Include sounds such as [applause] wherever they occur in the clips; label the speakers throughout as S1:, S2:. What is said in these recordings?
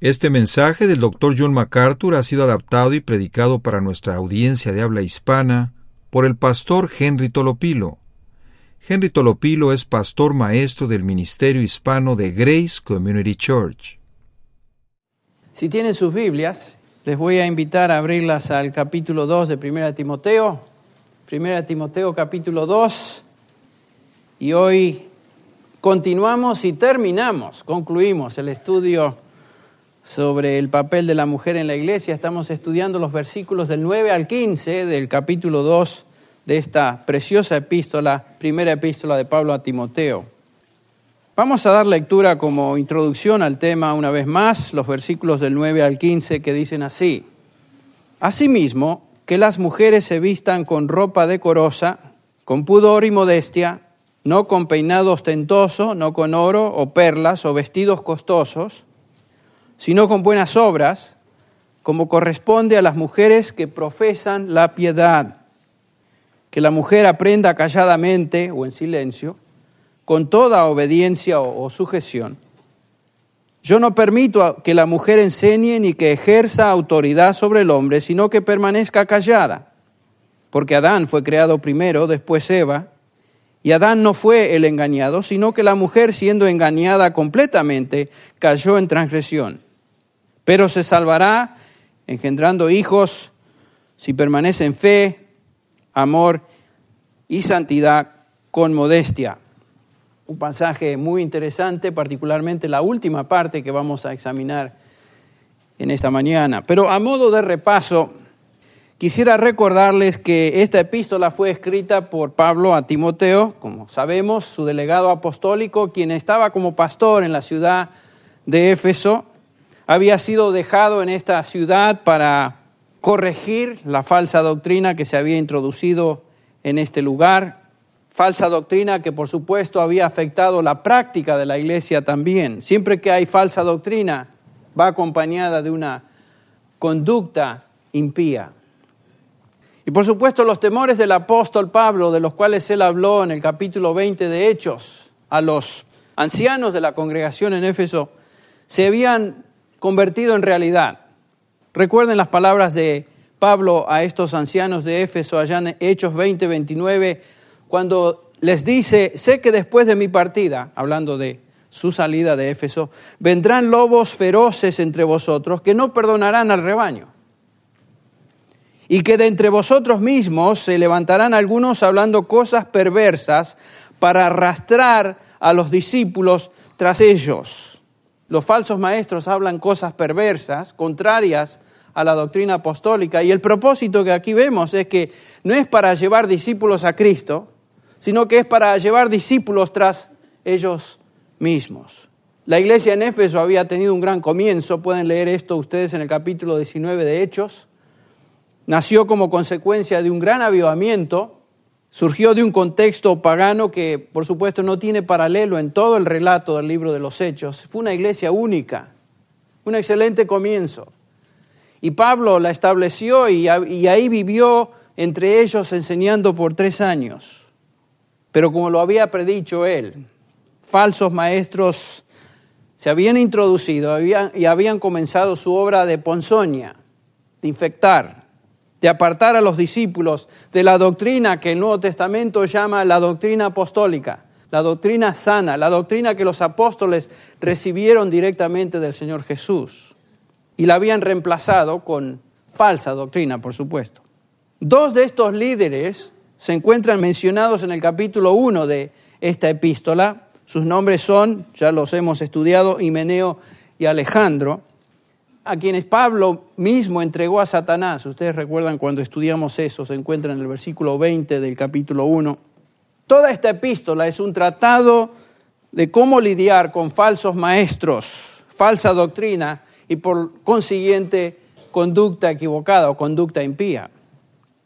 S1: Este mensaje del Dr. John MacArthur ha sido adaptado y predicado para nuestra audiencia de habla hispana por el pastor Henry Tolopilo. Henry Tolopilo es pastor maestro del Ministerio Hispano de Grace Community Church.
S2: Si tienen sus Biblias, les voy a invitar a abrirlas al capítulo 2 de 1 Timoteo. 1 Timoteo capítulo 2. Y hoy continuamos y terminamos, concluimos el estudio sobre el papel de la mujer en la iglesia. Estamos estudiando los versículos del 9 al 15 del capítulo 2 de esta preciosa epístola, primera epístola de Pablo a Timoteo. Vamos a dar lectura como introducción al tema una vez más, los versículos del 9 al 15 que dicen así. Asimismo, que las mujeres se vistan con ropa decorosa, con pudor y modestia, no con peinado ostentoso, no con oro o perlas o vestidos costosos, sino con buenas obras, como corresponde a las mujeres que profesan la piedad. Que la mujer aprenda calladamente o en silencio, con toda obediencia o, sujeción. Yo no permito que la mujer enseñe ni que ejerza autoridad sobre el hombre, sino que permanezca callada. Porque Adán fue creado primero, después Eva, y Adán no fue el engañado, sino que la mujer, siendo engañada completamente, cayó en transgresión pero se salvará engendrando hijos si permanece en fe, amor y santidad con modestia. Un pasaje muy interesante, particularmente la última parte que vamos a examinar en esta mañana. Pero a modo de repaso, quisiera recordarles que esta epístola fue escrita por Pablo a Timoteo, como sabemos, su delegado apostólico, quien estaba como pastor en la ciudad de Éfeso había sido dejado en esta ciudad para corregir la falsa doctrina que se había introducido en este lugar, falsa doctrina que por supuesto había afectado la práctica de la iglesia también. Siempre que hay falsa doctrina va acompañada de una conducta impía. Y por supuesto los temores del apóstol Pablo, de los cuales él habló en el capítulo 20 de Hechos, a los ancianos de la congregación en Éfeso, se habían convertido en realidad. Recuerden las palabras de Pablo a estos ancianos de Éfeso allá en Hechos 20, 29, cuando les dice, sé que después de mi partida, hablando de su salida de Éfeso, vendrán lobos feroces entre vosotros que no perdonarán al rebaño. Y que de entre vosotros mismos se levantarán algunos hablando cosas perversas para arrastrar a los discípulos tras ellos. Los falsos maestros hablan cosas perversas, contrarias a la doctrina apostólica, y el propósito que aquí vemos es que no es para llevar discípulos a Cristo, sino que es para llevar discípulos tras ellos mismos. La iglesia en Éfeso había tenido un gran comienzo, pueden leer esto ustedes en el capítulo 19 de Hechos. Nació como consecuencia de un gran avivamiento surgió de un contexto pagano que, por supuesto, no tiene paralelo en todo el relato del libro de los Hechos. Fue una iglesia única, un excelente comienzo. Y Pablo la estableció y, ahí vivió entre ellos enseñando por tres años. Pero como lo había predicho él, falsos maestros se habían introducido y habían comenzado su obra de ponzoña, de infectar, de apartar a los discípulos de la doctrina que el Nuevo Testamento llama la doctrina apostólica, la doctrina sana, la doctrina que los apóstoles recibieron directamente del Señor Jesús. Y la habían reemplazado con falsa doctrina, por supuesto. Dos de estos líderes se encuentran mencionados en el capítulo 1 de esta epístola. Sus nombres son, ya los hemos estudiado, Himeneo y Alejandro a quienes Pablo mismo entregó a Satanás. Ustedes recuerdan cuando estudiamos eso, se encuentra en el versículo 20 del capítulo 1. Toda esta epístola es un tratado de cómo lidiar con falsos maestros, falsa doctrina y por consiguiente conducta equivocada o conducta impía.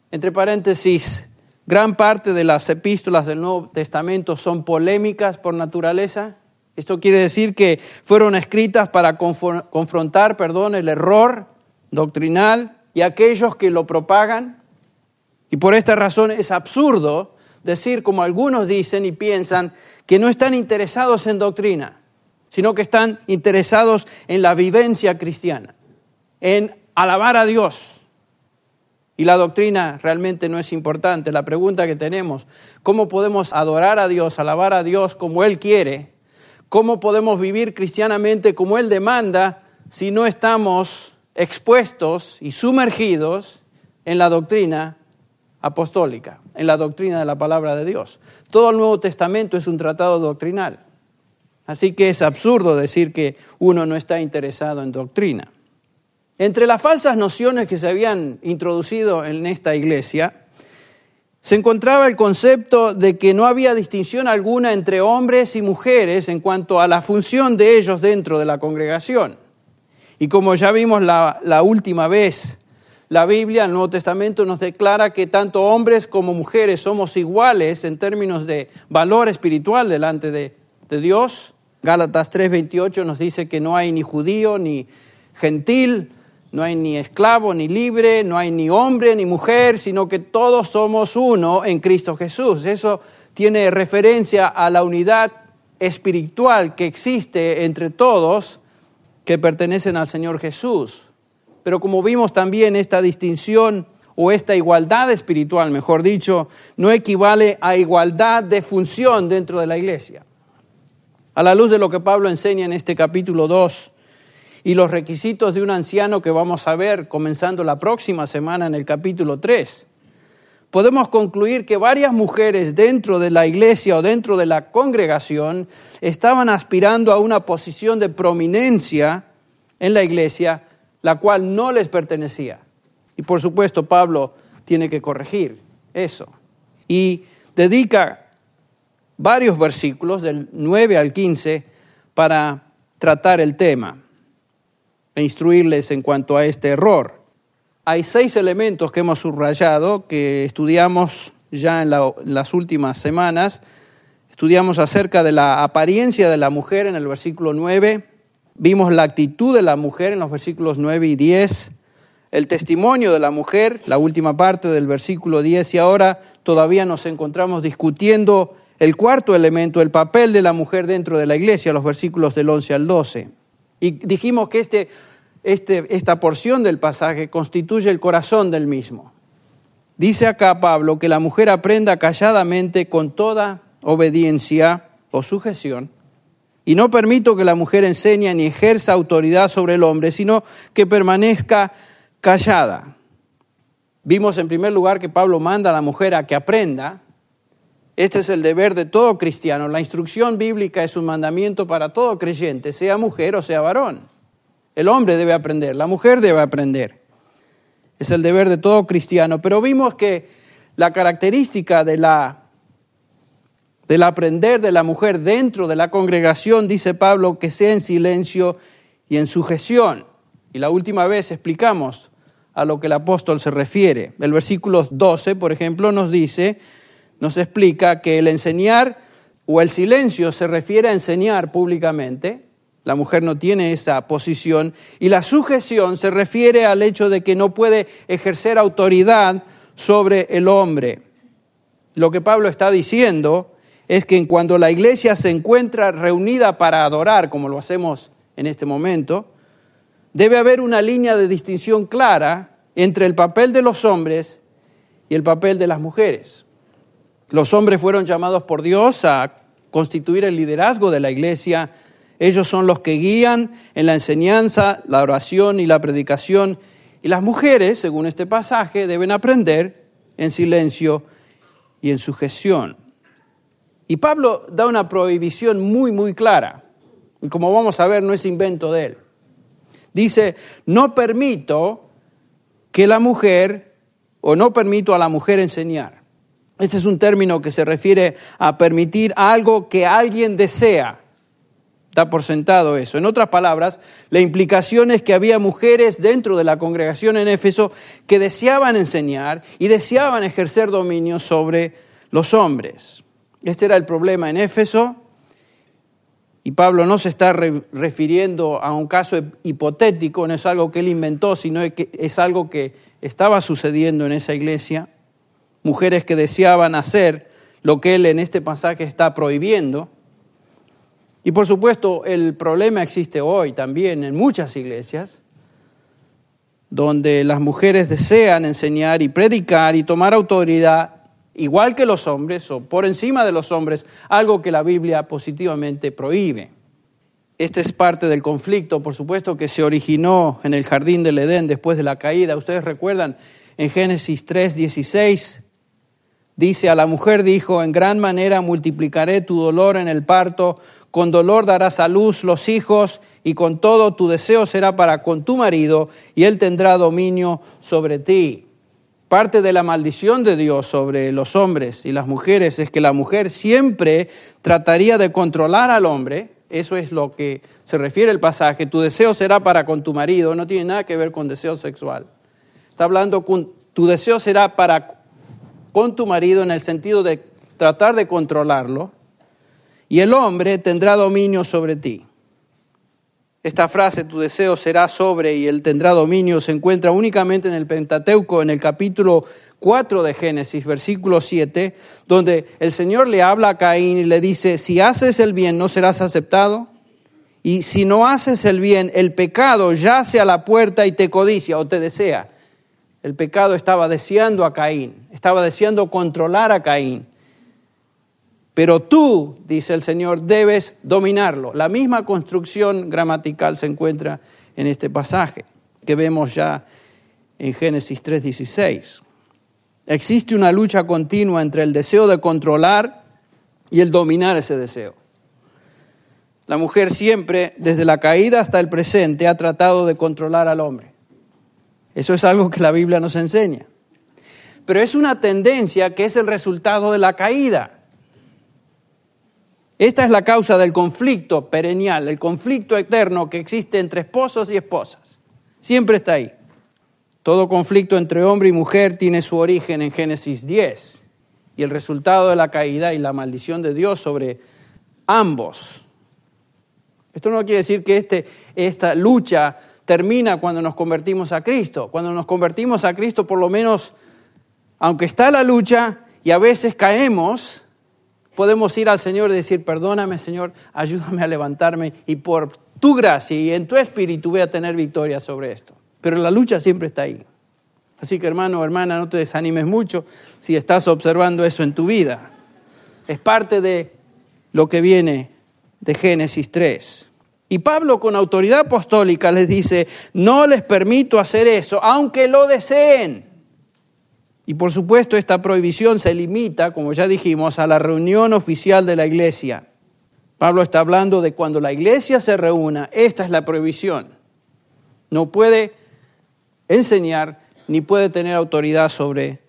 S2: Entre paréntesis, gran parte de las epístolas del Nuevo Testamento son polémicas por naturaleza esto quiere decir que fueron escritas para confrontar, perdón, el error doctrinal y aquellos que lo propagan. Y por esta razón es absurdo decir, como algunos dicen y piensan, que no están interesados en doctrina, sino que están interesados en la vivencia cristiana, en alabar a Dios. Y la doctrina realmente no es importante. La pregunta que tenemos, ¿cómo podemos adorar a Dios, alabar a Dios como Él quiere? ¿Cómo podemos vivir cristianamente como Él demanda si no estamos expuestos y sumergidos en la doctrina apostólica, en la doctrina de la palabra de Dios? Todo el Nuevo Testamento es un tratado doctrinal. Así que es absurdo decir que uno no está interesado en doctrina. Entre las falsas nociones que se habían introducido en esta iglesia, se encontraba el concepto de que no había distinción alguna entre hombres y mujeres en cuanto a la función de ellos dentro de la congregación. Y como ya vimos la, última vez, la Biblia, el Nuevo Testamento, nos declara que tanto hombres como mujeres somos iguales en términos de valor espiritual delante de, de Dios. Gálatas 3:28 nos dice que no hay ni judío ni gentil, no hay ni esclavo ni libre, no hay ni hombre ni mujer, sino que todos somos uno en Cristo Jesús. Eso tiene referencia a la unidad espiritual que existe entre todos que pertenecen al Señor Jesús. Pero como vimos también esta distinción o esta igualdad espiritual, mejor dicho, no equivale a igualdad de función dentro de la iglesia. A la luz de lo que Pablo enseña en este capítulo 2 y los requisitos de un anciano que vamos a ver comenzando la próxima semana en el capítulo 3, podemos concluir que varias mujeres dentro de la iglesia o dentro de la congregación estaban aspirando a una posición de prominencia en la iglesia, la cual no les pertenecía. Y por supuesto Pablo tiene que corregir eso. Y dedica varios versículos, del 9 al 15, para tratar el tema e instruirles en cuanto a este error. Hay seis elementos que hemos subrayado, que estudiamos ya en las últimas semanas. Estudiamos acerca de la apariencia de la mujer en el versículo 9, vimos la actitud de la mujer en los versículos 9 y 10, el testimonio de la mujer, la última parte del versículo 10, y ahora todavía nos encontramos discutiendo el cuarto elemento, el papel de la mujer dentro de la iglesia, los versículos del 11 al 12. Y dijimos que este, este, esta porción del pasaje constituye el corazón del mismo. Dice acá Pablo que la mujer aprenda calladamente con toda obediencia o sujeción. Y no permito que la mujer enseñe ni ejerza autoridad sobre el hombre, sino que permanezca callada. Vimos en primer lugar que Pablo manda a la mujer a que aprenda, este es el deber de todo cristiano. La instrucción bíblica es un mandamiento para todo creyente, sea mujer o sea varón. El hombre debe aprender, la mujer debe aprender. Es el deber de todo cristiano. Pero vimos que la característica de la del aprender de la mujer dentro de la congregación, dice Pablo, que sea en silencio y en sujeción. Y la última vez explicamos a lo que el apóstol se refiere. El versículo 12, por ejemplo, nos dice, nos explica que el enseñar o el silencio se refiere a enseñar públicamente, la mujer no tiene esa posición, y la sujeción se refiere al hecho de que no puede ejercer autoridad sobre el hombre. Lo que Pablo está diciendo es que cuando la iglesia se encuentra reunida para adorar, como lo hacemos en este momento, debe haber una línea de distinción clara entre el papel de los hombres y el papel de las mujeres. Los hombres fueron llamados por Dios a constituir el liderazgo de la iglesia. Ellos son los que guían en la enseñanza, la oración y la predicación. Y las mujeres, según este pasaje, deben aprender en silencio y en sujeción. Y Pablo da una prohibición muy, muy clara. Y como vamos a ver, no es invento de él. Dice, no permito que la mujer, o no permito a la mujer enseñar. Este es un término que se refiere a permitir algo que alguien desea. Da por sentado eso. En otras palabras, la implicación es que había mujeres dentro de la congregación en Éfeso que deseaban enseñar y deseaban ejercer dominio sobre los hombres. Este era el problema en Éfeso. Y Pablo no se está refiriendo a un caso hipotético, no es algo que él inventó, sino que es algo que estaba sucediendo en esa iglesia mujeres que deseaban hacer lo que él en este pasaje está prohibiendo. Y por supuesto, el problema existe hoy también en muchas iglesias, donde las mujeres desean enseñar y predicar y tomar autoridad igual que los hombres o por encima de los hombres, algo que la Biblia positivamente prohíbe. Este es parte del conflicto, por supuesto, que se originó en el jardín del Edén después de la caída. Ustedes recuerdan en Génesis 3:16 dice a la mujer dijo, "En gran manera multiplicaré tu dolor en el parto, con dolor darás a luz los hijos y con todo tu deseo será para con tu marido y él tendrá dominio sobre ti." Parte de la maldición de Dios sobre los hombres y las mujeres es que la mujer siempre trataría de controlar al hombre. Eso es lo que se refiere el pasaje. Tu deseo será para con tu marido. No tiene nada que ver con deseo sexual. Está hablando con tu deseo será para con tu marido en el sentido de tratar de controlarlo. Y el hombre tendrá dominio sobre ti. Esta frase, tu deseo será sobre y él tendrá dominio, se encuentra únicamente en el Pentateuco, en el capítulo 4 de Génesis, versículo 7, donde el Señor le habla a Caín y le dice, si haces el bien, ¿no serás aceptado? Y si no haces el bien, el pecado yace a la puerta y te codicia o te desea. El pecado estaba deseando a Caín, estaba deseando controlar a Caín. Pero tú, dice el Señor, debes dominarlo. La misma construcción gramatical se encuentra en este pasaje que vemos ya en Génesis 3:16. Existe una lucha continua entre el deseo de controlar y el dominar ese deseo. La mujer siempre, desde la caída hasta el presente, ha tratado de controlar al hombre. Eso es algo que la Biblia nos enseña. Pero es una tendencia que es el resultado de la caída. Esta es la causa del conflicto perennial, el conflicto eterno que existe entre esposos y esposas. Siempre está ahí. Todo conflicto entre hombre y mujer tiene su origen en Génesis 10 y el resultado de la caída y la maldición de Dios sobre ambos. Esto no quiere decir que este, esta lucha termina cuando nos convertimos a Cristo. Cuando nos convertimos a Cristo, por lo menos, aunque está la lucha y a veces caemos, podemos ir al Señor y decir, perdóname Señor, ayúdame a levantarme y por tu gracia y en tu espíritu voy a tener victoria sobre esto. Pero la lucha siempre está ahí. Así que hermano hermana, no te desanimes mucho si estás observando eso en tu vida. Es parte de lo que viene de Génesis 3. Y Pablo con autoridad apostólica les dice, no les permito hacer eso, aunque lo deseen. Y por supuesto esta prohibición se limita, como ya dijimos, a la reunión oficial de la iglesia. Pablo está hablando de cuando la iglesia se reúna, esta es la prohibición. No puede enseñar ni puede tener autoridad sobre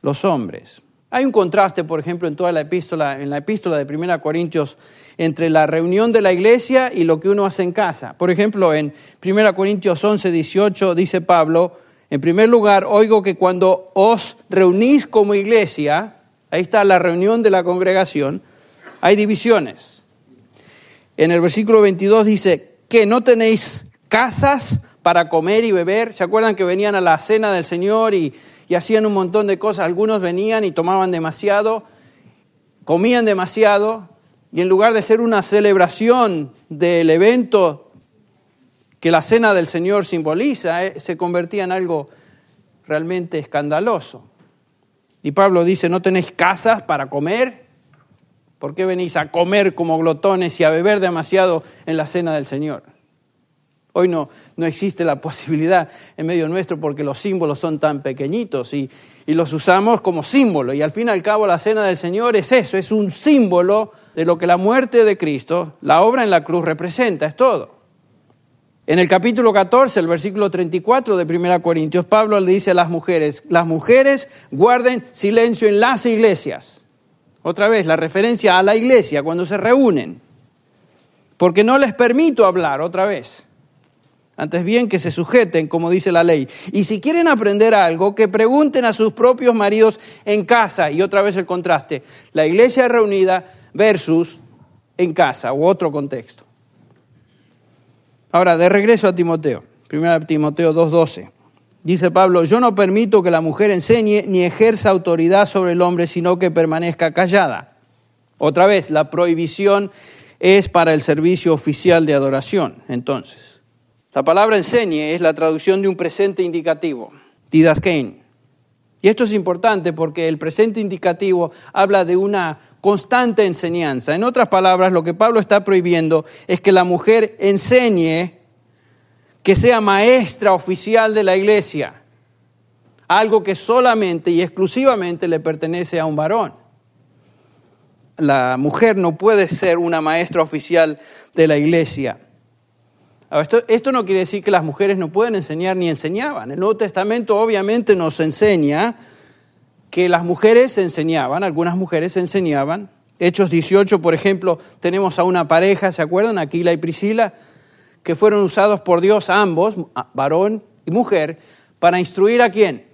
S2: los hombres. Hay un contraste, por ejemplo, en toda la epístola, en la epístola de 1 Corintios, entre la reunión de la iglesia y lo que uno hace en casa. Por ejemplo, en 1 Corintios 11, 18 dice Pablo, en primer lugar, oigo que cuando os reunís como iglesia, ahí está la reunión de la congregación, hay divisiones. En el versículo 22 dice que no tenéis casas para comer y beber. ¿Se acuerdan que venían a la cena del Señor y, y hacían un montón de cosas? Algunos venían y tomaban demasiado, comían demasiado, y en lugar de ser una celebración del evento que la cena del Señor simboliza, eh, se convertía en algo realmente escandaloso. Y Pablo dice, ¿no tenéis casas para comer? ¿Por qué venís a comer como glotones y a beber demasiado en la cena del Señor? Hoy no, no existe la [laughs] posibilidad en medio nuestro porque los símbolos son tan pequeñitos y, y los usamos como símbolo. Y al fin y al cabo la cena del Señor es eso, es un símbolo de lo que la muerte de Cristo, la obra en la cruz representa, es todo. En el capítulo 14, el versículo 34 de 1 Corintios, Pablo le dice a las mujeres, las mujeres guarden silencio en las iglesias. Otra vez, la referencia a la iglesia cuando se reúnen. Porque no les permito hablar, otra vez. Antes bien que se sujeten, como dice la ley. Y si quieren aprender algo, que pregunten a sus propios maridos en casa. Y otra vez el contraste. La iglesia reunida versus en casa, u otro contexto. Ahora, de regreso a Timoteo, 1 Timoteo 2.12. Dice Pablo, yo no permito que la mujer enseñe ni ejerza autoridad sobre el hombre, sino que permanezca callada. Otra vez, la prohibición es para el servicio oficial de adoración. Entonces, la palabra enseñe es la traducción de un presente indicativo, didaskein. Y esto es importante porque el presente indicativo habla de una constante enseñanza. En otras palabras, lo que Pablo está prohibiendo es que la mujer enseñe que sea maestra oficial de la iglesia, algo que solamente y exclusivamente le pertenece a un varón. La mujer no puede ser una maestra oficial de la iglesia. Esto, esto, no quiere decir que las mujeres no pueden enseñar ni enseñaban. El Nuevo Testamento obviamente nos enseña que las mujeres enseñaban, algunas mujeres enseñaban. Hechos 18, por ejemplo, tenemos a una pareja, ¿se acuerdan? Aquila y Priscila, que fueron usados por Dios ambos, varón y mujer, para instruir a quién?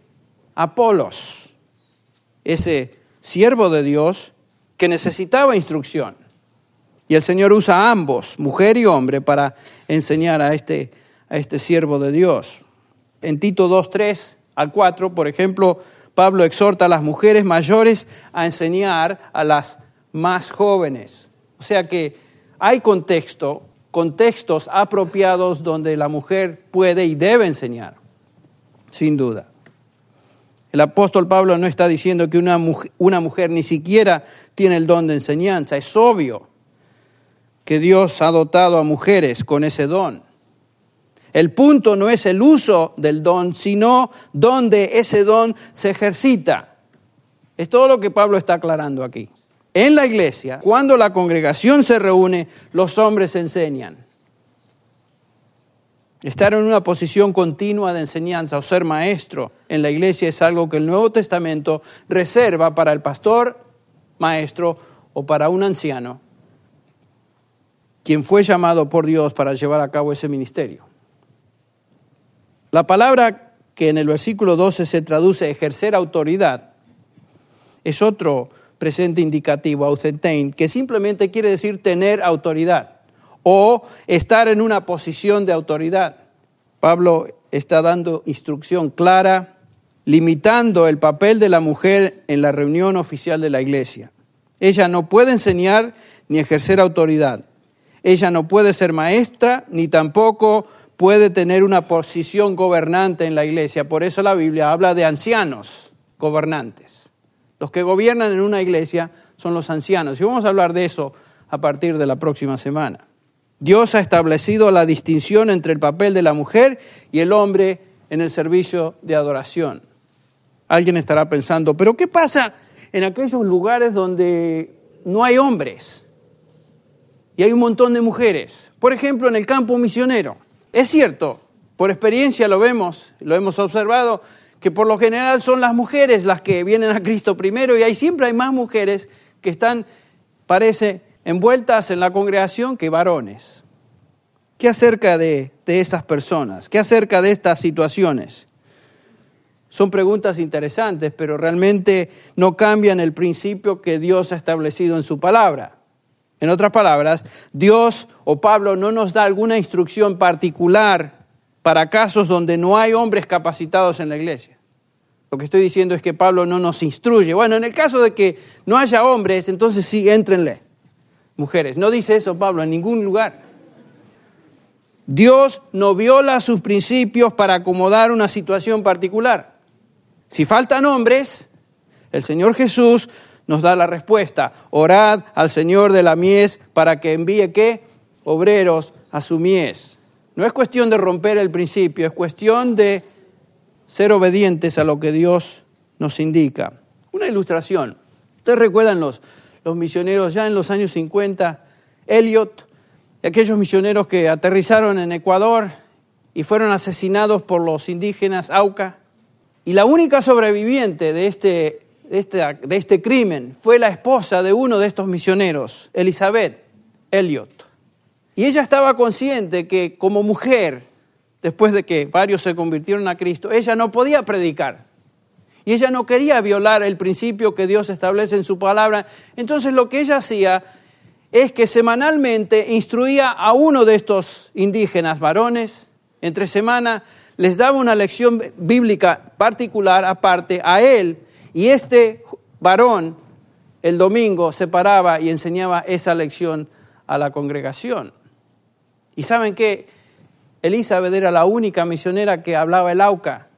S2: Apolos, ese siervo de Dios que necesitaba instrucción. Y el Señor usa a ambos, mujer y hombre, para enseñar a este, a este siervo de Dios. En Tito 2, 3 al 4, por ejemplo, Pablo exhorta a las mujeres mayores a enseñar a las más jóvenes. O sea que hay contexto, contextos apropiados donde la mujer puede y debe enseñar, sin duda. El apóstol Pablo no está diciendo que una mujer, una mujer ni siquiera tiene el don de enseñanza. Es obvio que Dios ha dotado a mujeres con ese don. El punto no es el uso del don, sino donde ese don se ejercita. Es todo lo que Pablo está aclarando aquí. En la iglesia, cuando la congregación se reúne, los hombres enseñan. Estar en una posición continua de enseñanza o ser maestro en la iglesia es algo que el Nuevo Testamento reserva para el pastor, maestro o para un anciano quien fue llamado por Dios para llevar a cabo ese ministerio. La palabra que en el versículo 12 se traduce ejercer autoridad es otro presente indicativo, ausentein, que simplemente quiere decir tener autoridad o estar en una posición de autoridad. Pablo está dando instrucción clara, limitando el papel de la mujer en la reunión oficial de la iglesia. Ella no puede enseñar ni ejercer autoridad. Ella no puede ser maestra ni tampoco puede tener una posición gobernante en la iglesia. Por eso la Biblia habla de ancianos gobernantes. Los que gobiernan en una iglesia son los ancianos. Y vamos a hablar de eso a partir de la próxima semana. Dios ha establecido la distinción entre el papel de la mujer y el hombre en el servicio de adoración. Alguien estará pensando, pero ¿qué pasa en aquellos lugares donde no hay hombres? Y hay un montón de mujeres. Por ejemplo, en el campo misionero. Es cierto, por experiencia lo vemos, lo hemos observado, que por lo general son las mujeres las que vienen a Cristo primero y ahí siempre hay más mujeres que están, parece, envueltas en la congregación que varones. ¿Qué acerca de, de esas personas? ¿Qué acerca de estas situaciones? Son preguntas interesantes, pero realmente no cambian el principio que Dios ha establecido en su palabra. En otras palabras, Dios o Pablo no nos da alguna instrucción particular para casos donde no hay hombres capacitados en la iglesia. Lo que estoy diciendo es que Pablo no nos instruye. Bueno, en el caso de que no haya hombres, entonces sí, éntrenle. Mujeres, no dice eso Pablo en ningún lugar. Dios no viola sus principios para acomodar una situación particular. Si faltan hombres, el Señor Jesús nos da la respuesta. Orad al Señor de la mies para que envíe qué? Obreros a su mies. No es cuestión de romper el principio, es cuestión de ser obedientes a lo que Dios nos indica. Una ilustración. Ustedes recuerdan los, los misioneros ya en los años 50, Elliot, aquellos misioneros que aterrizaron en Ecuador y fueron asesinados por los indígenas Auca. Y la única sobreviviente de este de este, crimen fue la esposa de uno de estos misioneros, Elizabeth Elliot. Y ella estaba consciente que como mujer, después de que varios se convirtieron a Cristo, ella no podía predicar. Y ella no quería violar el principio que Dios establece en su palabra. Entonces lo que ella hacía es que semanalmente instruía a uno de estos indígenas varones, entre semana les daba una lección bíblica particular aparte a él y este varón el domingo se paraba y enseñaba esa lección a la congregación. Y saben que Elizabeth era la única misionera que hablaba el auca.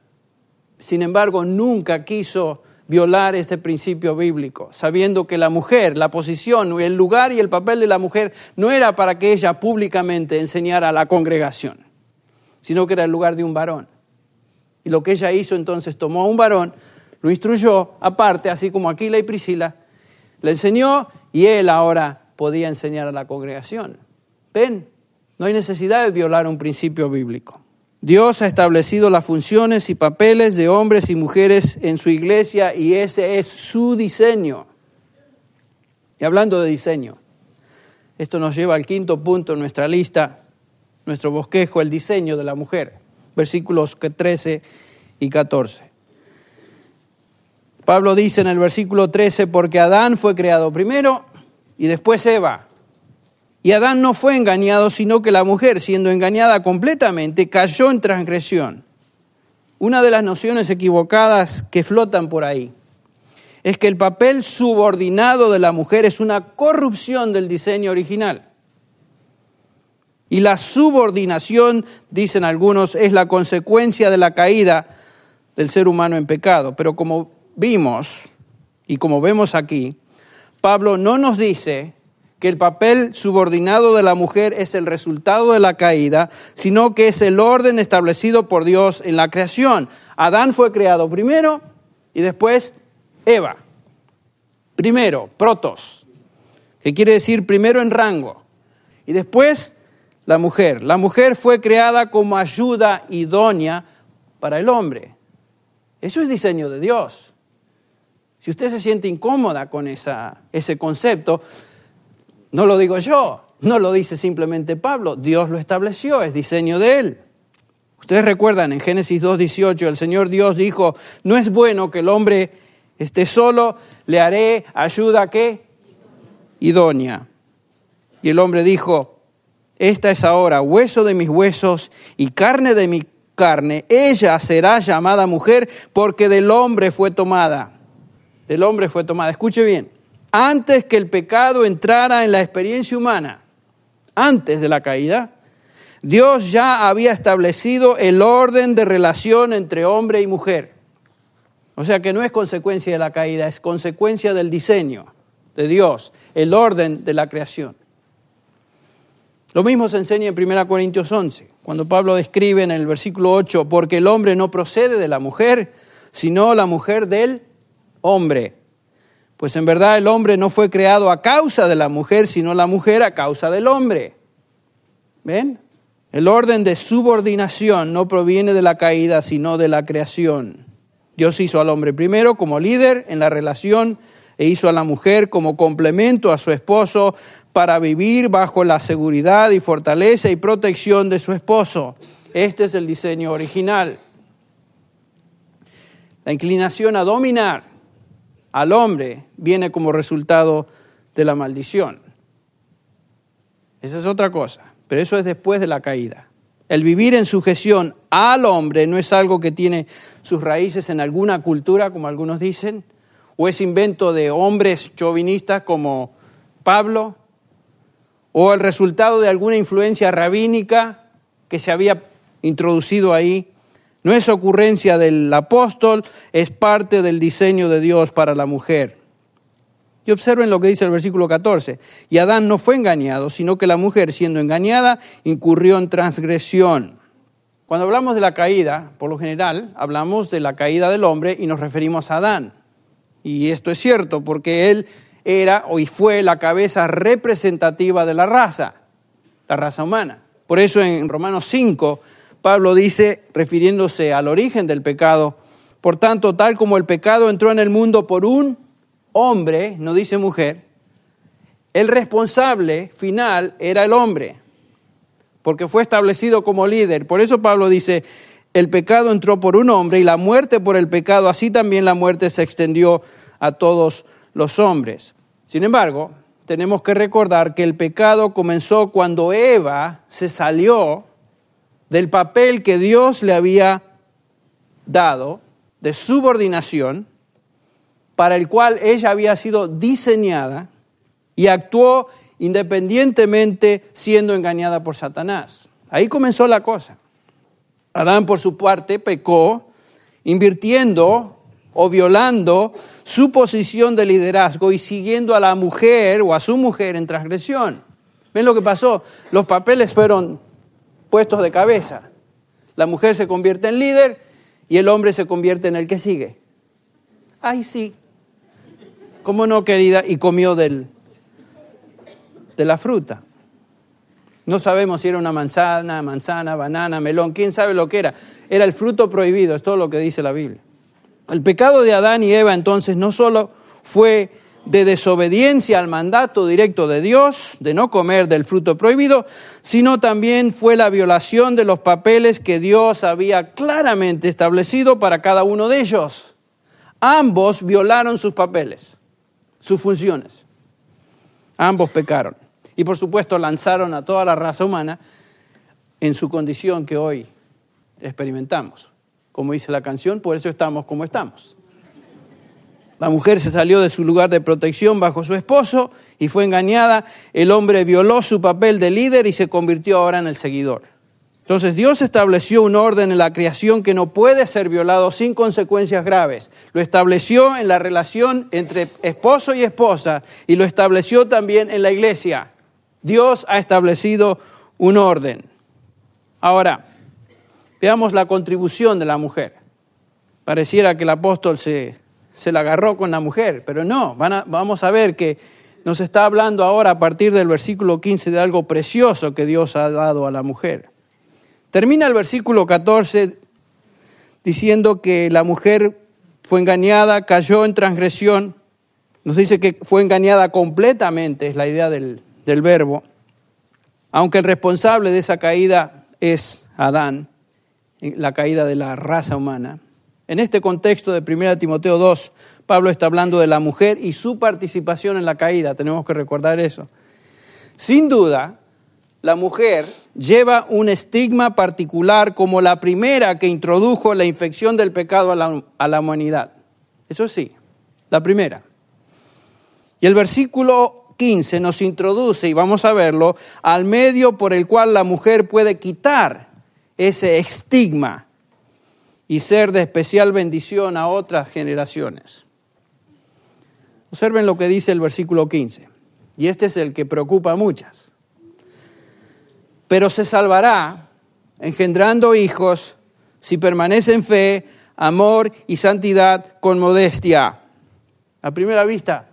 S2: Sin embargo, nunca quiso violar este principio bíblico, sabiendo que la mujer, la posición, el lugar y el papel de la mujer no era para que ella públicamente enseñara a la congregación, sino que era el lugar de un varón. Y lo que ella hizo entonces, tomó a un varón, lo instruyó aparte, así como Aquila y Priscila, le enseñó y él ahora podía enseñar a la congregación. Ven, no hay necesidad de violar un principio bíblico. Dios ha establecido las funciones y papeles de hombres y mujeres en su iglesia y ese es su diseño. Y hablando de diseño, esto nos lleva al quinto punto en nuestra lista, nuestro bosquejo, el diseño de la mujer, versículos 13 y 14. Pablo dice en el versículo 13, porque Adán fue creado primero y después Eva. Y Adán no fue engañado, sino que la mujer, siendo engañada completamente, cayó en transgresión. Una de las nociones equivocadas que flotan por ahí es que el papel subordinado de la mujer es una corrupción del diseño original. Y la subordinación, dicen algunos, es la consecuencia de la caída del ser humano en pecado. Pero como vimos y como vemos aquí, Pablo no nos dice que el papel subordinado de la mujer es el resultado de la caída, sino que es el orden establecido por Dios en la creación. Adán fue creado primero y después Eva. Primero, protos, que quiere decir primero en rango, y después la mujer. La mujer fue creada como ayuda idónea para el hombre. Eso es diseño de Dios. Si usted se siente incómoda con esa, ese concepto, no lo digo yo, no lo dice simplemente Pablo, Dios lo estableció, es diseño de él. Ustedes recuerdan en Génesis 2.18, el Señor Dios dijo, no es bueno que el hombre esté solo, le haré ayuda que idónea. Y el hombre dijo, esta es ahora hueso de mis huesos y carne de mi carne, ella será llamada mujer porque del hombre fue tomada. Del hombre fue tomada. Escuche bien, antes que el pecado entrara en la experiencia humana, antes de la caída, Dios ya había establecido el orden de relación entre hombre y mujer. O sea que no es consecuencia de la caída, es consecuencia del diseño de Dios, el orden de la creación. Lo mismo se enseña en 1 Corintios 11, cuando Pablo describe en el versículo 8, porque el hombre no procede de la mujer, sino la mujer del hombre. Pues en verdad el hombre no fue creado a causa de la mujer, sino la mujer a causa del hombre. ¿Ven? El orden de subordinación no proviene de la caída, sino de la creación. Dios hizo al hombre primero como líder en la relación e hizo a la mujer como complemento a su esposo para vivir bajo la seguridad y fortaleza y protección de su esposo. Este es el diseño original. La inclinación a dominar al hombre viene como resultado de la maldición. Esa es otra cosa, pero eso es después de la caída. El vivir en sujeción al hombre no es algo que tiene sus raíces en alguna cultura, como algunos dicen, o es invento de hombres chauvinistas como Pablo, o el resultado de alguna influencia rabínica que se había introducido ahí no es ocurrencia del apóstol, es parte del diseño de Dios para la mujer. Y observen lo que dice el versículo 14. Y Adán no fue engañado, sino que la mujer, siendo engañada, incurrió en transgresión. Cuando hablamos de la caída, por lo general, hablamos de la caída del hombre y nos referimos a Adán. Y esto es cierto, porque él era y fue la cabeza representativa de la raza, la raza humana. Por eso en Romanos 5 Pablo dice, refiriéndose al origen del pecado, por tanto, tal como el pecado entró en el mundo por un hombre, no dice mujer, el responsable final era el hombre, porque fue establecido como líder. Por eso Pablo dice, el pecado entró por un hombre y la muerte por el pecado, así también la muerte se extendió a todos los hombres. Sin embargo, tenemos que recordar que el pecado comenzó cuando Eva se salió del papel que Dios le había dado de subordinación, para el cual ella había sido diseñada y actuó independientemente siendo engañada por Satanás. Ahí comenzó la cosa. Adán por su parte pecó, invirtiendo o violando su posición de liderazgo y siguiendo a la mujer o a su mujer en transgresión. ¿Ven lo que pasó? Los papeles fueron puestos de cabeza. La mujer se convierte en líder y el hombre se convierte en el que sigue. Ay, sí. ¿Cómo no, querida? Y comió del, de la fruta. No sabemos si era una manzana, manzana, banana, melón, quién sabe lo que era. Era el fruto prohibido, es todo lo que dice la Biblia. El pecado de Adán y Eva entonces no solo fue de desobediencia al mandato directo de Dios de no comer del fruto prohibido, sino también fue la violación de los papeles que Dios había claramente establecido para cada uno de ellos. Ambos violaron sus papeles, sus funciones. Ambos pecaron. Y por supuesto lanzaron a toda la raza humana en su condición que hoy experimentamos. Como dice la canción, por eso estamos como estamos. La mujer se salió de su lugar de protección bajo su esposo y fue engañada. El hombre violó su papel de líder y se convirtió ahora en el seguidor. Entonces Dios estableció un orden en la creación que no puede ser violado sin consecuencias graves. Lo estableció en la relación entre esposo y esposa y lo estableció también en la iglesia. Dios ha establecido un orden. Ahora, veamos la contribución de la mujer. Pareciera que el apóstol se, se la agarró con la mujer, pero no, vamos a ver que nos está hablando ahora a partir del versículo 15 de algo precioso que Dios ha dado a la mujer. Termina el versículo 14 diciendo que la mujer fue engañada, cayó en transgresión, nos dice que fue engañada completamente, es la idea del, del verbo, aunque el responsable de esa caída es Adán, la caída de la raza humana. En este contexto de 1 Timoteo 2, Pablo está hablando de la mujer y su participación en la caída, tenemos que recordar eso. Sin duda, la mujer lleva un estigma particular como la primera que introdujo la infección del pecado a la, a la humanidad. Eso sí, la primera. Y el versículo 15 nos introduce, y vamos a verlo, al medio por el cual la mujer puede quitar ese estigma y ser de especial bendición a otras generaciones. Observen lo que dice el versículo 15, y este es el que preocupa a muchas. Pero se salvará engendrando hijos si permanece en fe, amor y santidad con modestia. A primera vista,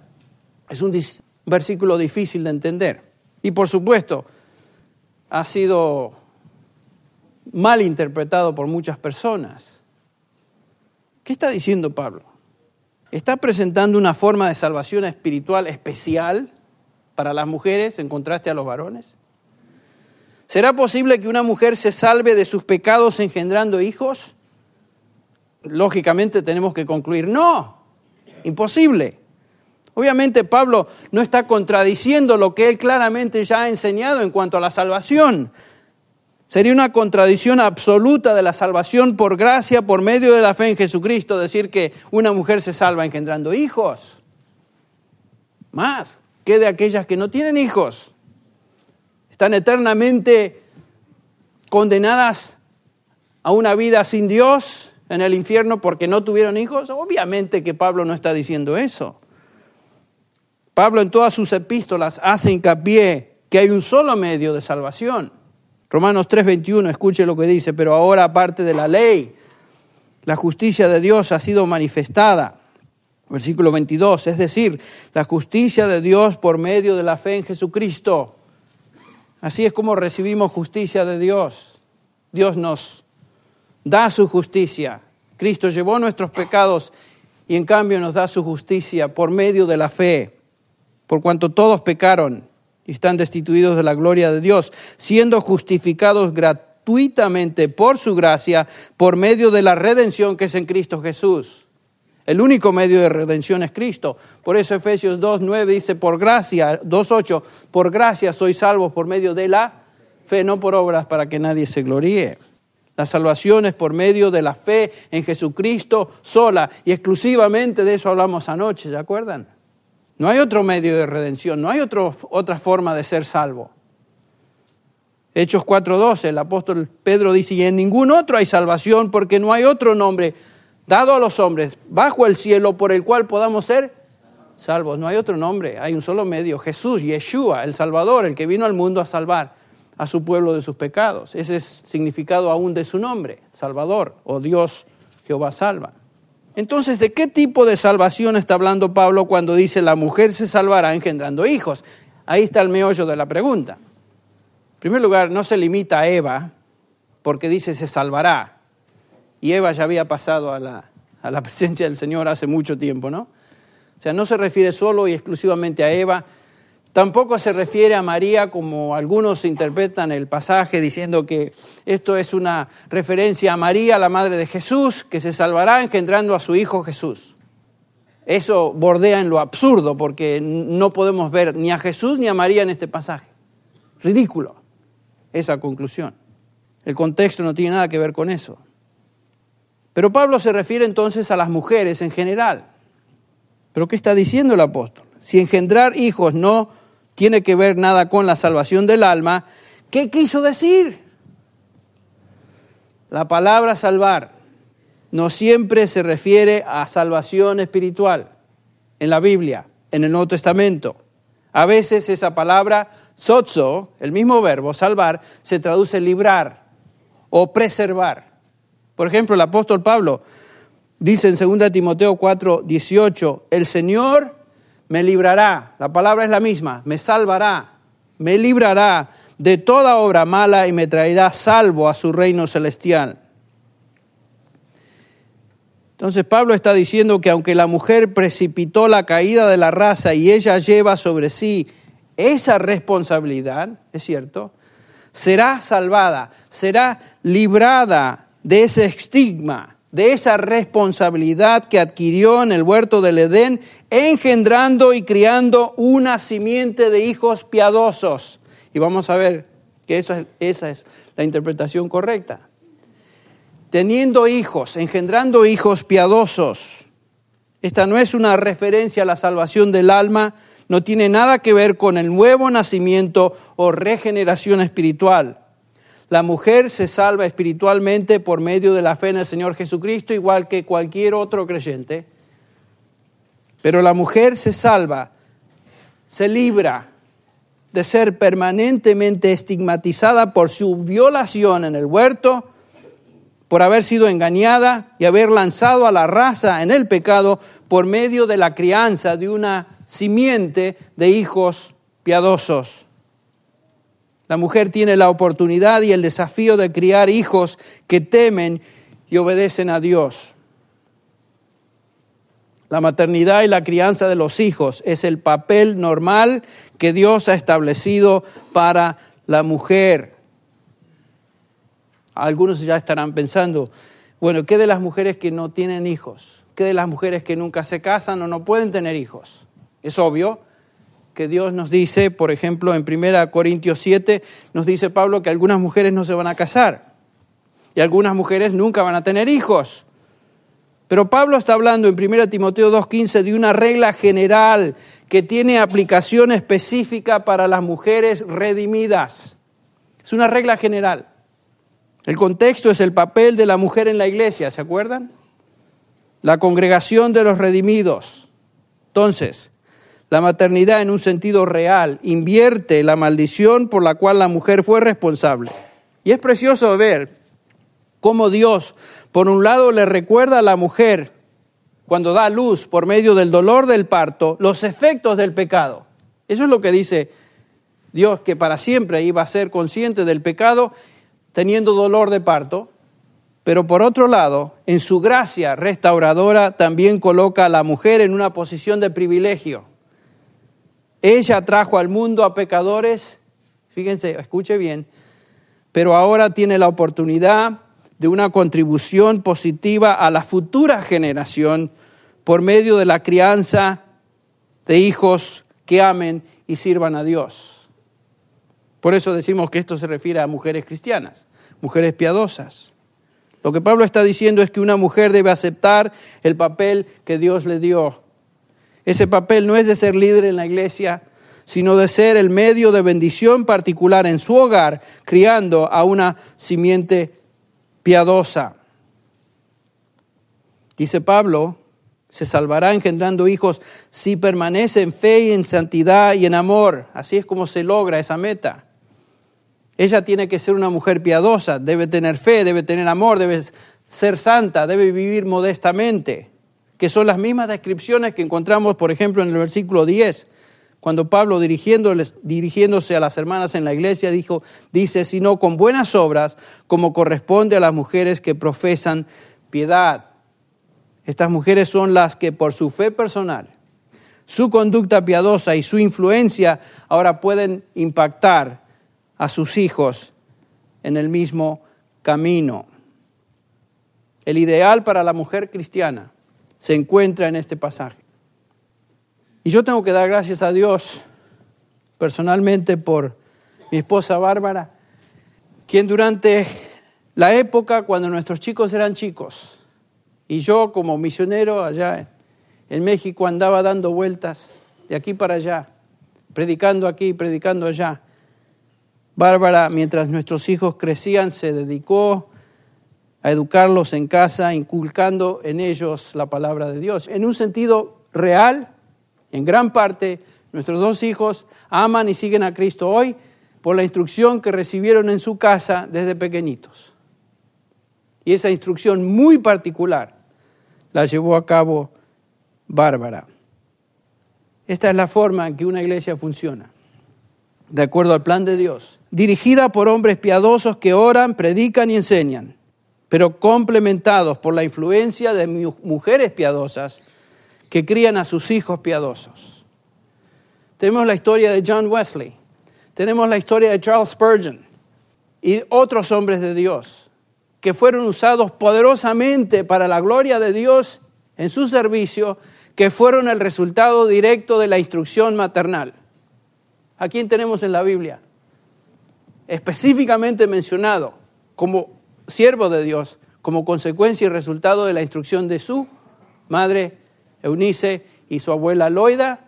S2: es un versículo difícil de entender. Y por supuesto, ha sido mal interpretado por muchas personas. ¿Qué está diciendo Pablo? ¿Está presentando una forma de salvación espiritual especial para las mujeres en contraste a los varones? ¿Será posible que una mujer se salve de sus pecados engendrando hijos? Lógicamente tenemos que concluir, no, imposible. Obviamente Pablo no está contradiciendo lo que él claramente ya ha enseñado en cuanto a la salvación. Sería una contradicción absoluta de la salvación por gracia, por medio de la fe en Jesucristo, decir que una mujer se salva engendrando hijos. Más que de aquellas que no tienen hijos. Están eternamente condenadas a una vida sin Dios en el infierno porque no tuvieron hijos. Obviamente que Pablo no está diciendo eso. Pablo en todas sus epístolas hace hincapié que hay un solo medio de salvación Romanos 3:21, escuche lo que dice, pero ahora aparte de la ley, la justicia de Dios ha sido manifestada. Versículo 22, es decir, la justicia de Dios por medio de la fe en Jesucristo. Así es como recibimos justicia de Dios. Dios nos da su justicia. Cristo llevó nuestros pecados y en cambio nos da su justicia por medio de la fe. Por cuanto todos pecaron y están destituidos de la gloria de Dios, siendo justificados gratuitamente por su gracia, por medio de la redención que es en Cristo Jesús. El único medio de redención es Cristo. Por eso Efesios 2.9 dice, por gracia, 2.8, por gracia sois salvos por medio de la fe, no por obras para que nadie se gloríe. La salvación es por medio de la fe en Jesucristo sola y exclusivamente de eso hablamos anoche, ¿se acuerdan? No hay otro medio de redención, no hay otra forma de ser salvo. Hechos 4.12, el apóstol Pedro dice, y en ningún otro hay salvación porque no hay otro nombre dado a los hombres bajo el cielo por el cual podamos ser salvos. No hay otro nombre, hay un solo medio, Jesús, Yeshua, el Salvador, el que vino al mundo a salvar a su pueblo de sus pecados. Ese es significado aún de su nombre, Salvador o Dios Jehová salva. Entonces, ¿de qué tipo de salvación está hablando Pablo cuando dice la mujer se salvará engendrando hijos? Ahí está el meollo de la pregunta. En primer lugar, no se limita a Eva, porque dice se salvará. Y Eva ya había pasado a la, a la presencia del Señor hace mucho tiempo, ¿no? O sea, no se refiere solo y exclusivamente a Eva, Tampoco se refiere a María como algunos interpretan el pasaje diciendo que esto es una referencia a María, la madre de Jesús, que se salvará engendrando a su hijo Jesús. Eso bordea en lo absurdo porque no podemos ver ni a Jesús ni a María en este pasaje. Ridículo esa conclusión. El contexto no tiene nada que ver con eso. Pero Pablo se refiere entonces a las mujeres en general. ¿Pero qué está diciendo el apóstol? Si engendrar hijos no tiene que ver nada con la salvación del alma, ¿qué quiso decir? La palabra salvar no siempre se refiere a salvación espiritual en la Biblia, en el Nuevo Testamento. A veces esa palabra sozo, el mismo verbo salvar, se traduce librar o preservar. Por ejemplo, el apóstol Pablo dice en 2 Timoteo 4, 18, el Señor me librará, la palabra es la misma, me salvará, me librará de toda obra mala y me traerá salvo a su reino celestial. Entonces Pablo está diciendo que aunque la mujer precipitó la caída de la raza y ella lleva sobre sí esa responsabilidad, es cierto, será salvada, será librada de ese estigma de esa responsabilidad que adquirió en el huerto del Edén, engendrando y criando una simiente de hijos piadosos. Y vamos a ver que esa, esa es la interpretación correcta. Teniendo hijos, engendrando hijos piadosos. Esta no es una referencia a la salvación del alma, no tiene nada que ver con el nuevo nacimiento o regeneración espiritual. La mujer se salva espiritualmente por medio de la fe en el Señor Jesucristo, igual que cualquier otro creyente. Pero la mujer se salva, se libra de ser permanentemente estigmatizada por su violación en el huerto, por haber sido engañada y haber lanzado a la raza en el pecado por medio de la crianza de una simiente de hijos piadosos. La mujer tiene la oportunidad y el desafío de criar hijos que temen y obedecen a Dios. La maternidad y la crianza de los hijos es el papel normal que Dios ha establecido para la mujer. Algunos ya estarán pensando, bueno, ¿qué de las mujeres que no tienen hijos? ¿Qué de las mujeres que nunca se casan o no pueden tener hijos? Es obvio, que Dios nos dice, por ejemplo, en 1 Corintios 7, nos dice Pablo que algunas mujeres no se van a casar y algunas mujeres nunca van a tener hijos. Pero Pablo está hablando en 1 Timoteo 2.15 de una regla general que tiene aplicación específica para las mujeres redimidas. Es una regla general. El contexto es el papel de la mujer en la iglesia, ¿se acuerdan? La congregación de los redimidos. Entonces, la maternidad en un sentido real invierte la maldición por la cual la mujer fue responsable. Y es precioso ver cómo Dios, por un lado, le recuerda a la mujer, cuando da luz por medio del dolor del parto, los efectos del pecado. Eso es lo que dice Dios, que para siempre iba a ser consciente del pecado teniendo dolor de parto. Pero por otro lado, en su gracia restauradora también coloca a la mujer en una posición de privilegio. Ella trajo al mundo a pecadores, fíjense, escuche bien, pero ahora tiene la oportunidad de una contribución positiva a la futura generación por medio de la crianza de hijos que amen y sirvan a Dios. Por eso decimos que esto se refiere a mujeres cristianas, mujeres piadosas. Lo que Pablo está diciendo es que una mujer debe aceptar el papel que Dios le dio Ese papel no es de ser líder en la iglesia, sino de ser el medio de bendición particular en su hogar, criando a una simiente piadosa. Dice Pablo, se salvará engendrando hijos si permanece en fe y en santidad y en amor. Así es como se logra esa meta. Ella tiene que ser una mujer piadosa, debe tener fe, debe tener amor, debe ser santa, debe vivir modestamente, que son las mismas descripciones que encontramos, por ejemplo, en el versículo 10, cuando Pablo dirigiéndose a las hermanas en la iglesia dijo, dice, sino con buenas obras, como corresponde a las mujeres que profesan piedad. Estas mujeres son las que por su fe personal, su conducta piadosa y su influencia ahora pueden impactar a sus hijos en el mismo camino. El ideal para la mujer cristiana se encuentra en este pasaje. Y yo tengo que dar gracias a Dios personalmente por mi esposa Bárbara, quien durante la época cuando nuestros chicos eran chicos, y yo como misionero allá en México andaba dando vueltas de aquí para allá, predicando aquí, predicando allá, Bárbara, mientras nuestros hijos crecían, se dedicó a educarlos en casa, inculcando en ellos la palabra de Dios. En un sentido real, en gran parte, nuestros dos hijos aman y siguen a Cristo hoy por la instrucción que recibieron en su casa desde pequeñitos. Y esa instrucción muy particular la llevó a cabo Bárbara. Esta es la forma en que una iglesia funciona, de acuerdo al plan de Dios dirigida por hombres piadosos que oran, predican y enseñan, pero complementados por la influencia de mujeres piadosas que crían a sus hijos piadosos. Tenemos la historia de John Wesley, tenemos la historia de Charles Spurgeon y otros hombres de Dios que fueron usados poderosamente para la gloria de Dios en su servicio, que fueron el resultado directo de la instrucción maternal. ¿A quién tenemos en la Biblia? específicamente mencionado como siervo de Dios, como consecuencia y resultado de la instrucción de su madre Eunice y su abuela Loida,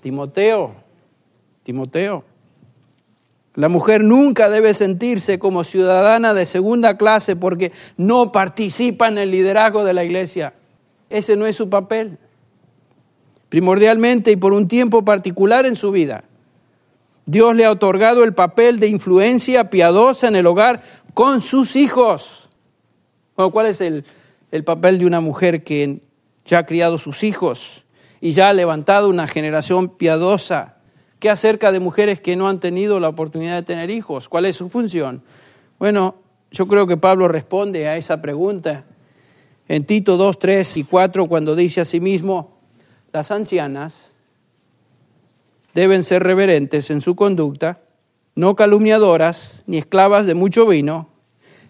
S2: Timoteo. Timoteo. La mujer nunca debe sentirse como ciudadana de segunda clase porque no participa en el liderazgo de la iglesia. Ese no es su papel. Primordialmente y por un tiempo particular en su vida, Dios le ha otorgado el papel de influencia piadosa en el hogar con sus hijos. ¿Cuál es el, el papel de una mujer que ya ha criado sus hijos y ya ha levantado una generación piadosa? ¿Qué acerca de mujeres que no han tenido la oportunidad de tener hijos? ¿Cuál es su función? Bueno, yo creo que Pablo responde a esa pregunta en Tito 2, 3 y 4 cuando dice a sí mismo, las ancianas deben ser reverentes en su conducta, no calumniadoras ni esclavas de mucho vino,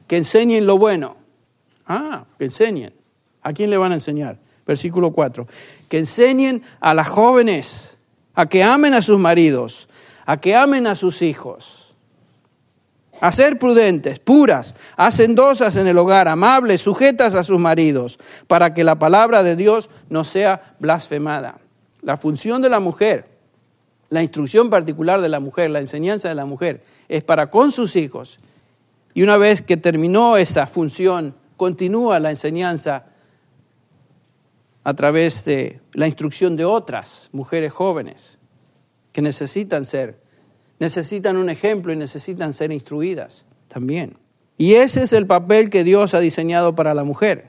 S2: que enseñen lo bueno. Ah, que enseñen. ¿A quién le van a enseñar? Versículo 4. Que enseñen a las jóvenes a que amen a sus maridos, a que amen a sus hijos, a ser prudentes, puras, hacendosas en el hogar, amables, sujetas a sus maridos, para que la palabra de Dios no sea blasfemada. La función de la mujer la instrucción particular de la mujer, la enseñanza de la mujer, es para con sus hijos. Y una vez que terminó esa función, continúa la enseñanza a través de la instrucción de otras mujeres jóvenes que necesitan ser, necesitan un ejemplo y necesitan ser instruidas también. Y ese es el papel que Dios ha diseñado para la mujer.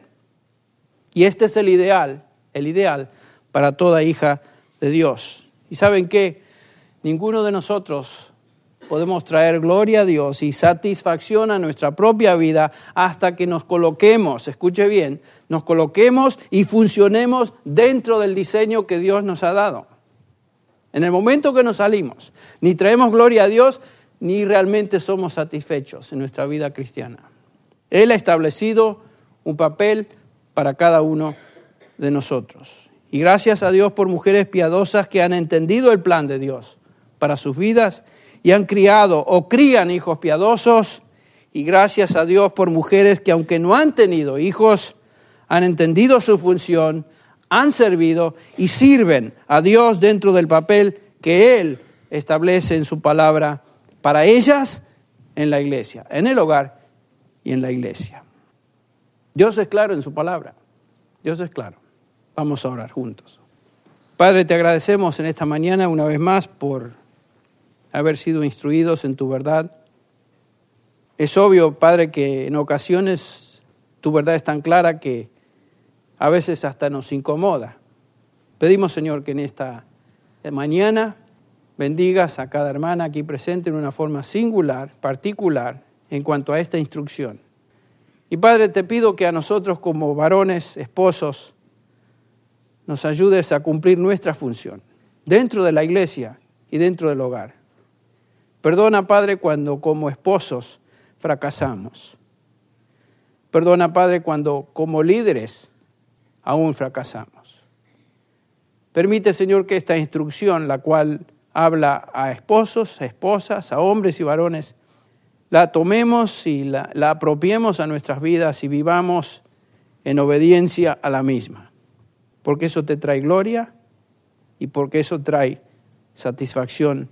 S2: Y este es el ideal, el ideal para toda hija de Dios. ¿Y saben qué? Ninguno de nosotros podemos traer gloria a Dios y satisfacción a nuestra propia vida hasta que nos coloquemos, escuche bien, nos coloquemos y funcionemos dentro del diseño que Dios nos ha dado. En el momento que nos salimos, ni traemos gloria a Dios, ni realmente somos satisfechos en nuestra vida cristiana. Él ha establecido un papel para cada uno de nosotros. Y gracias a Dios por mujeres piadosas que han entendido el plan de Dios para sus vidas y han criado o crían hijos piadosos y gracias a Dios por mujeres que aunque no han tenido hijos, han entendido su función, han servido y sirven a Dios dentro del papel que Él establece en su palabra para ellas en la iglesia, en el hogar y en la iglesia. Dios es claro en su palabra. Dios es claro. Vamos a orar juntos. Padre, te agradecemos en esta mañana una vez más por haber sido instruidos en tu verdad. Es obvio, Padre, que en ocasiones tu verdad es tan clara que a veces hasta nos incomoda. Pedimos, Señor, que en esta mañana bendigas a cada hermana aquí presente en una forma singular, particular, en cuanto a esta instrucción. Y Padre, te pido que a nosotros como varones, esposos, nos ayudes a cumplir nuestra función dentro de la iglesia y dentro del hogar. Perdona, Padre, cuando como esposos fracasamos. Perdona, Padre, cuando como líderes aún fracasamos. Permite, Señor, que esta instrucción, la cual habla a esposos, a esposas, a hombres y varones, la tomemos y la, apropiemos a nuestras vidas y vivamos en obediencia a la misma. Porque eso te trae gloria y porque eso trae satisfacción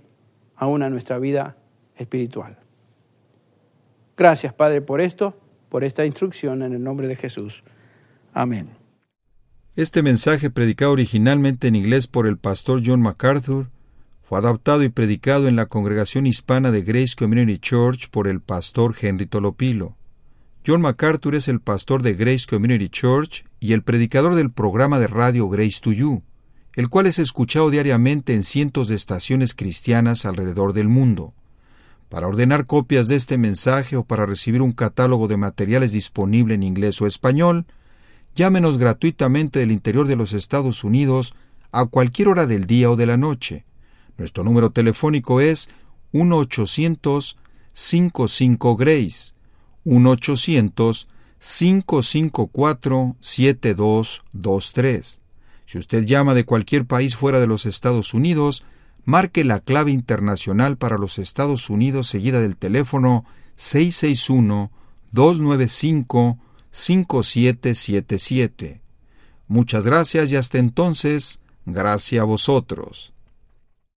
S2: aún a nuestra vida espiritual. Gracias, Padre, por esto, por esta instrucción en el nombre de Jesús. Amén.
S1: Este mensaje, predicado originalmente en inglés por el pastor John MacArthur, fue adaptado y predicado en la congregación hispana de Grace Community Church por el pastor Henry Tolopilo. John MacArthur es el pastor de Grace Community Church y el predicador del programa de radio Grace to You, el cual es escuchado diariamente en cientos de estaciones cristianas alrededor del mundo. Para ordenar copias de este mensaje o para recibir un catálogo de materiales disponible en inglés o español, llámenos gratuitamente del interior de los Estados Unidos a cualquier hora del día o de la noche. Nuestro número telefónico es 1-800-55-GRACE, 1-800-554-7223. Si usted llama de cualquier país fuera de los Estados Unidos, marque la clave internacional para los Estados Unidos seguida del teléfono 661-295-5777. Muchas gracias y hasta entonces, gracias a vosotros.